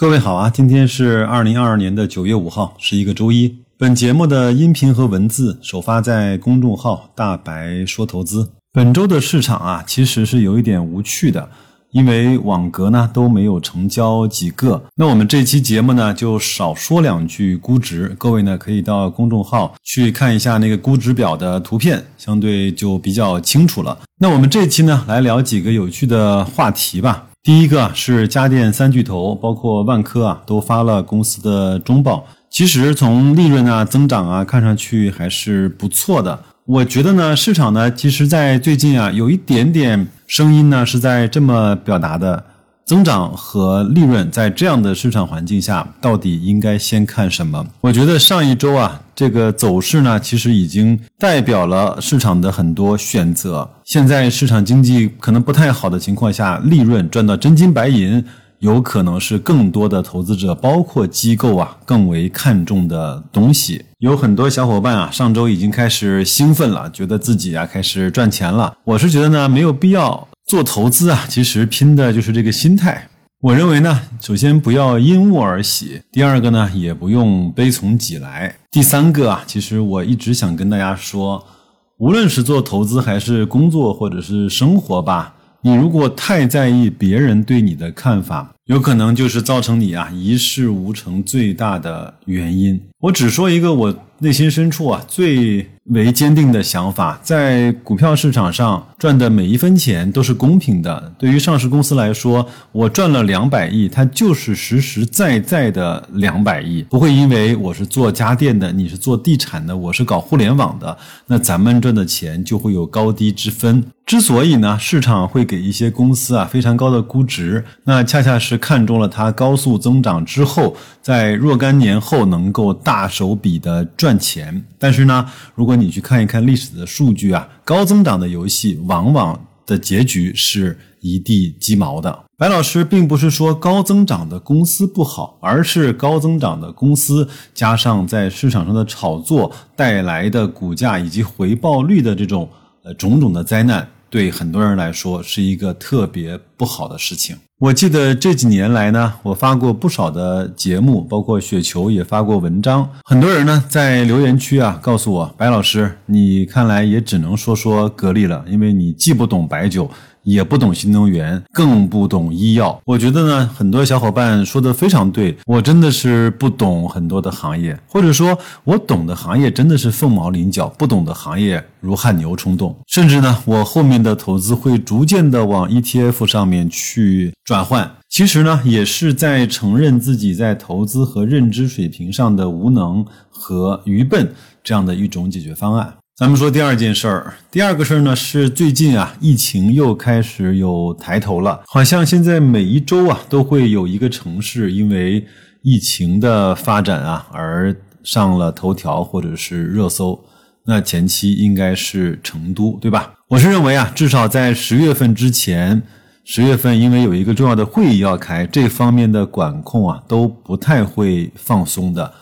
各位好啊，今天是二零二二年的九月五号，是一个周一。本节目的音频和文字首发在公众号“大白说投资”。本周的市场啊，其实是有一点无趣的，因为网格呢都没有成交几个。那我们这期节目呢，就少说两句估值。各位呢，可以到公众号去看一下那个估值表的图片，相对就比较清楚了。那我们这期呢，来聊几个有趣的话题吧。第一个是家电三巨头，包括万科啊，都发了公司的中报。其实从利润啊、增长啊，看上去还是不错的。我觉得呢，市场呢，其实在最近啊，有一点点声音呢，是在这么表达的。增长和利润在这样的市场环境下，到底应该先看什么？我觉得上一周啊，这个走势呢，其实已经代表了市场的很多选择。现在市场经济可能不太好的情况下，利润赚到真金白银，有可能是更多的投资者，包括机构啊，更为看重的东西。有很多小伙伴啊，上周已经开始兴奋了，觉得自己啊开始赚钱了。我是觉得呢，没有必要。做投资啊，其实拼的就是这个心态。我认为呢，首先不要因物而喜，第二个呢，也不用悲从己来。第三个啊，其实我一直想跟大家说，无论是做投资还是工作或者是生活吧，你如果太在意别人对你的看法，有可能就是造成你啊一事无成最大的原因。我只说一个我内心深处啊最。为坚定的想法，在股票市场上赚的每一分钱都是公平的。对于上市公司来说，我赚了两百亿，它就是实实在在的两百亿，不会因为我是做家电的，你是做地产的，我是搞互联网的，那咱们赚的钱就会有高低之分。之所以呢，市场会给一些公司啊非常高的估值，那恰恰是看中了它高速增长之后，在若干年后能够大手笔的赚钱。但是呢，如果你去看一看历史的数据啊，高增长的游戏往往的结局是一地鸡毛的。白老师并不是说高增长的公司不好，而是高增长的公司加上在市场上的炒作带来的股价以及回报率的这种呃种种的灾难。对很多人来说是一个特别不好的事情。我记得这几年来呢，我发过不少的节目，包括雪球也发过文章。很多人呢在留言区啊告诉我，白老师，你看来也只能说说格力了，因为你既不懂白酒。也不懂新能源，更不懂医药。我觉得呢，很多小伙伴说的非常对，我真的是不懂很多的行业，或者说，我懂的行业真的是凤毛麟角，不懂的行业如汗牛充栋。甚至呢，我后面的投资会逐渐的往 ETF 上面去转换。其实呢，也是在承认自己在投资和认知水平上的无能和愚笨这样的一种解决方案。咱们说第二件事儿，第二个事儿呢是最近啊，疫情又开始有抬头了，好像现在每一周啊都会有一个城市因为疫情的发展啊而上了头条或者是热搜。那前期应该是成都，对吧？我是认为啊，至少在十月份之前，十月份因为有一个重要的会议要开，这方面的管控啊都不太会放松的。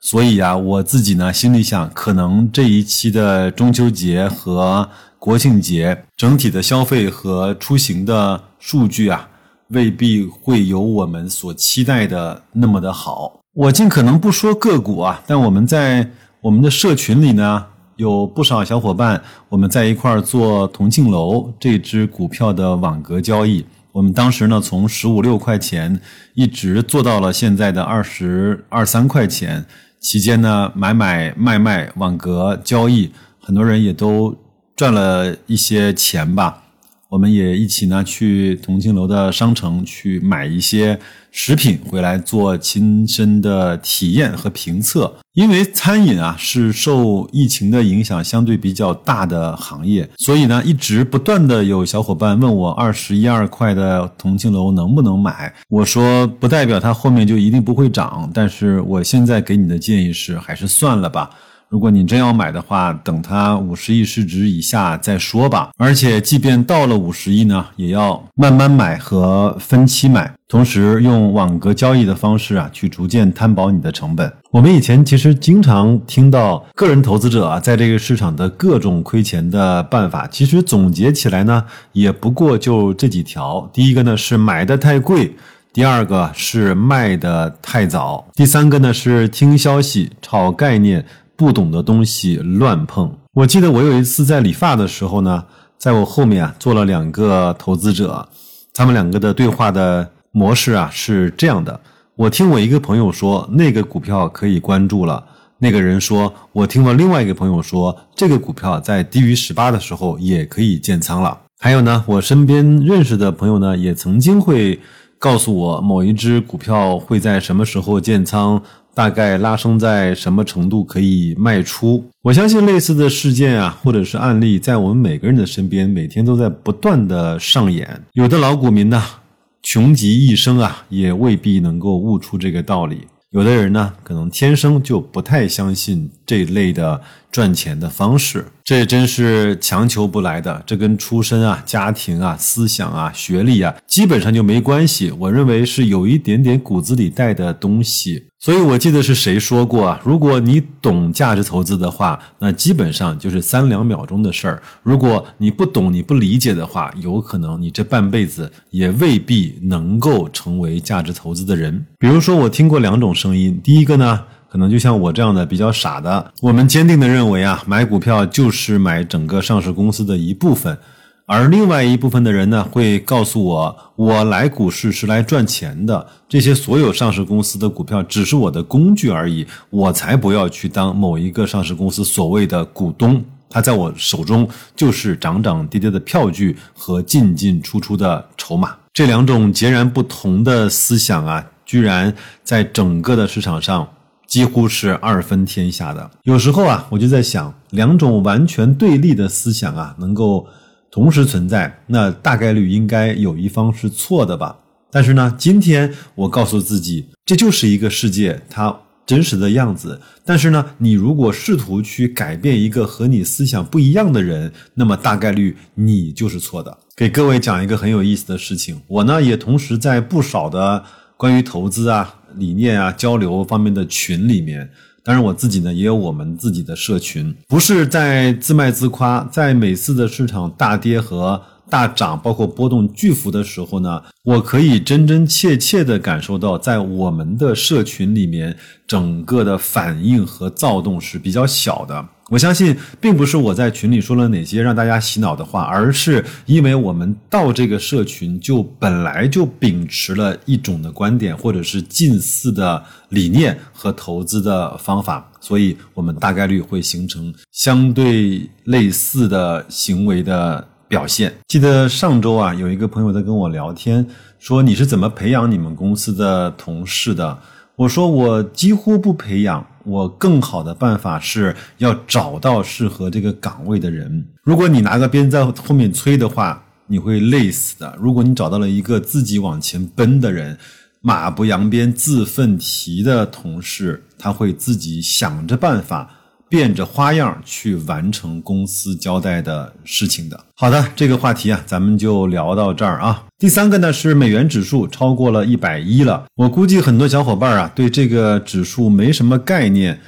所以啊，我自己呢心里想，可能这一期的中秋节和国庆节，整体的消费和出行的数据啊，未必会有我们所期待的那么的好。我尽可能不说个股啊，但我们在我们的社群里呢，有不少小伙伴，我们在一块儿做同庆楼这只股票的网格交易。我们当时呢，从十五六块钱一直做到了现在的二十二三块钱。期间呢，买买卖卖网格交易，很多人也都赚了一些钱吧。我们也一起呢去同庆楼的商城去买一些食品回来做亲身的体验和评测。因为餐饮啊是受疫情的影响相对比较大的行业，所以呢一直不断的有小伙伴问我二十一二块的同庆楼能不能买。我说不代表它后面就一定不会涨，但是我现在给你的建议是还是算了吧。如果你真要买的话，等它五十亿市值以下再说吧。而且，即便到了五十亿呢，也要慢慢买和分期买，同时用网格交易的方式啊，去逐渐摊薄你的成本。我们以前其实经常听到个人投资者啊，在这个市场的各种亏钱的办法，其实总结起来呢，也不过就这几条。第一个呢是买的太贵。第二个是卖的太早，第三个呢是听消息、炒概念，不懂的东西乱碰。我记得我有一次在理发的时候呢，在我后面啊坐了两个投资者，他们两个的对话的模式啊是这样的：我听我一个朋友说那个股票可以关注了。那个人说：“我听了另外一个朋友说，这个股票在低于十八的时候也可以建仓了。还有呢，我身边认识的朋友呢，也曾经会告诉我某一只股票会在什么时候建仓，大概拉升在什么程度可以卖出。我相信类似的事件啊，或者是案例，在我们每个人的身边，每天都在不断的上演。有的老股民呢，穷极一生啊，也未必能够悟出这个道理。”有的人呢，可能天生就不太相信这类的赚钱的方式，这真是强求不来的。这跟出身啊、家庭啊、思想啊、学历啊，基本上就没关系。我认为是有一点点骨子里带的东西。所以我记得是谁说过啊？如果你懂价值投资的话，那基本上就是三两秒钟的事儿；如果你不懂、你不理解的话，有可能你这半辈子也未必能够成为价值投资的人。比如说，我听过两种声音，第一个呢，可能就像我这样的比较傻的，我们坚定的认为啊，买股票就是买整个上市公司的一部分。而另外一部分的人呢，会告诉我，我来股市是来赚钱的，这些所有上市公司的股票只是我的工具而已，我才不要去当某一个上市公司所谓的股东，他在我手中就是涨涨跌跌的票据和进进出出的筹码。这两种截然不同的思想啊，居然在整个的市场上几乎是二分天下的。有时候啊，我就在想，两种完全对立的思想啊，能够。同时存在，那大概率应该有一方是错的吧？但是呢，今天我告诉自己，这就是一个世界它真实的样子。但是呢，你如果试图去改变一个和你思想不一样的人，那么大概率你就是错的。给各位讲一个很有意思的事情，我呢也同时在不少的关于投资啊、理念啊、交流方面的群里面。当然，我自己呢也有我们自己的社群，不是在自卖自夸。在每次的市场大跌和大涨，包括波动巨幅的时候呢，我可以真真切切的感受到，在我们的社群里面，整个的反应和躁动是比较小的。我相信，并不是我在群里说了哪些让大家洗脑的话，而是因为我们到这个社群就本来就秉持了一种的观点，或者是近似的理念和投资的方法，所以我们大概率会形成相对类似的行为的表现。记得上周啊，有一个朋友在跟我聊天，说你是怎么培养你们公司的同事的？我说我几乎不培养。我更好的办法是要找到适合这个岗位的人。如果你拿个鞭在后面催的话，你会累死的。如果你找到了一个自己往前奔的人，马不扬鞭自奋蹄的同事，他会自己想着办法。变着花样去完成公司交代的事情的。好的，这个话题啊，咱们就聊到这儿啊。第三个呢是美元指数超过了一百一了。我估计很多小伙伴啊对这个指数没什么概念。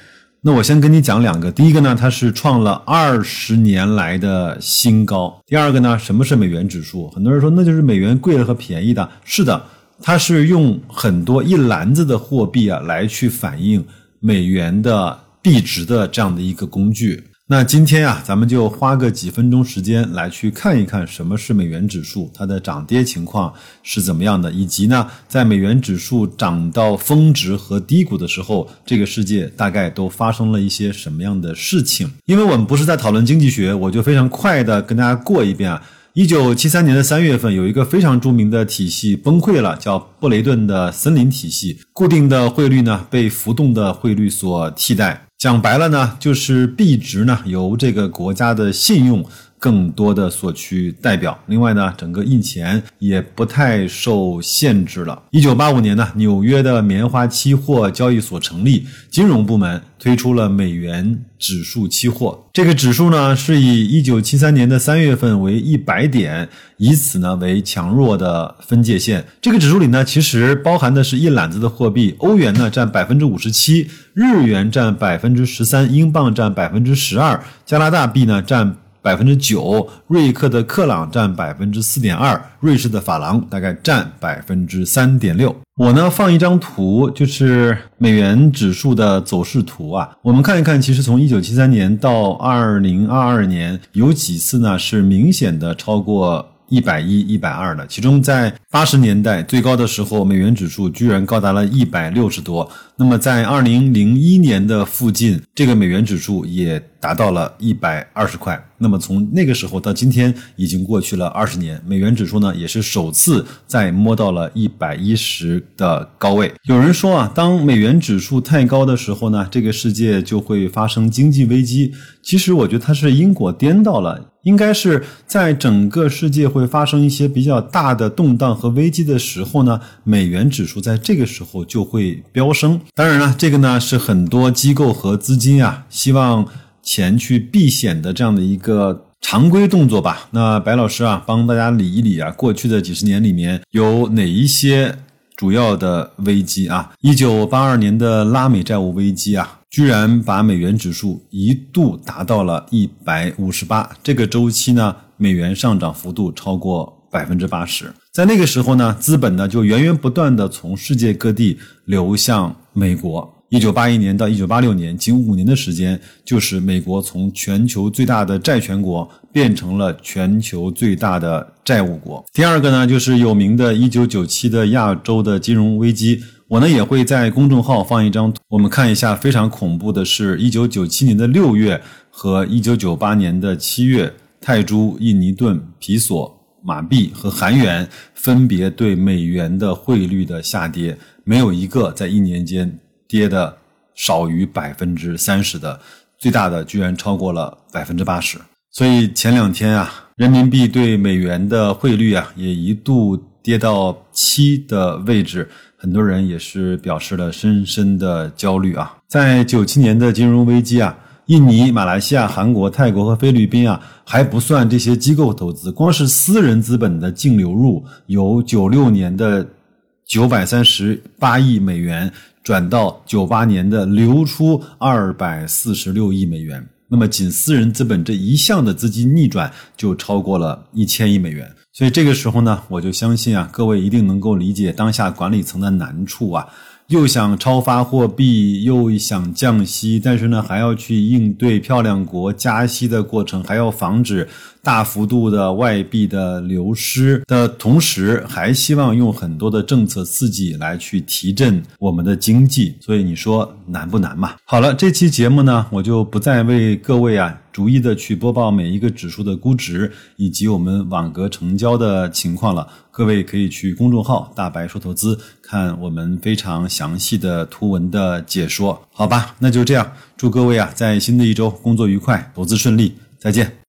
那我先跟你讲两个。第一个呢，它是创了二十年来的新高。第二个呢，什么是美元指数？很多人说那就是美元贵了和便宜的。是的，它是用很多一篮子的货币啊来去反映美元的。币值的这样的一个工具，那今天啊，咱们就花个几分钟时间来去看一看什么是美元指数，它的涨跌情况是怎么样的，以及呢，在美元指数涨到峰值和低谷的时候，这个世界大概都发生了一些什么样的事情？因为我们不是在讨论经济学，我就非常快的跟大家过一遍啊。一九七三年的三月份，有一个非常著名的体系崩溃了，叫布雷顿的森林体系，固定的汇率呢被浮动的汇率所替代。讲白了呢，就是币值呢由这个国家的信用。更多的所去代表。另外呢，整个印钱也不太受限制了。一九八五年呢，纽约的棉花期货交易所成立，金融部门推出了美元指数期货。这个指数呢，是以一九七三年的三月份为一百点，以此呢为强弱的分界线。这个指数里呢，其实包含的是一揽子的货币，欧元呢占百分之五十七，日元占百分之十三，英镑占百分之十二，加拿大币呢占。百分之九，瑞克的克朗占百分之四点二，瑞士的法郎大概占百分之三点六。我呢放一张图，就是美元指数的走势图啊，我们看一看，其实从一九七三年到二零二二年，有几次呢是明显的超过。一百一、一百二的，其中在八十年代最高的时候，美元指数居然高达了一百六十多。那么在二零零一年的附近，这个美元指数也达到了一百二十块。那么从那个时候到今天，已经过去了二十年，美元指数呢也是首次再摸到了一百一十的高位。有人说啊，当美元指数太高的时候呢，这个世界就会发生经济危机。其实我觉得它是因果颠倒了，应该是在整个世界会发生一些比较大的动荡和危机的时候呢，美元指数在这个时候就会飙升。当然了，这个呢是很多机构和资金啊希望钱去避险的这样的一个常规动作吧。那白老师啊，帮大家理一理啊，过去的几十年里面有哪一些主要的危机啊？一九八二年的拉美债务危机啊，居然把美元指数一度达到了一百五十八，这个周期呢，美元上涨幅度超过百分之八十。在那个时候呢，资本呢就源源不断的从世界各地流向美国。一九八一年到一九八六年，仅五年的时间，就是美国从全球最大的债权国变成了全球最大的债务国。第二个呢，就是有名的一九九七的亚洲的金融危机。我呢也会在公众号放一张图，我们看一下。非常恐怖的是，一九九七年的六月和一九九八年的七月，泰铢、印尼盾、皮索。马币和韩元分别对美元的汇率的下跌，没有一个在一年间跌的少于百分之三十的，最大的居然超过了百分之八十。所以前两天啊，人民币对美元的汇率啊，也一度跌到七的位置，很多人也是表示了深深的焦虑啊。在九七年的金融危机啊。印尼、马来西亚、韩国、泰国和菲律宾啊，还不算这些机构投资，光是私人资本的净流入，由九六年的九百三十八亿美元转到九八年的流出二百四十六亿美元。那么，仅私人资本这一项的资金逆转就超过了一千亿美元。所以这个时候呢，我就相信啊，各位一定能够理解当下管理层的难处啊。又想超发货币，又想降息，但是呢，还要去应对漂亮国加息的过程，还要防止大幅度的外币的流失的同时，还希望用很多的政策刺激来去提振我们的经济。所以你说难不难嘛？好了，这期节目呢，我就不再为各位啊。逐一的去播报每一个指数的估值以及我们网格成交的情况了，各位可以去公众号“大白说投资”看我们非常详细的图文的解说，好吧？那就这样，祝各位啊在新的一周工作愉快，投资顺利，再见。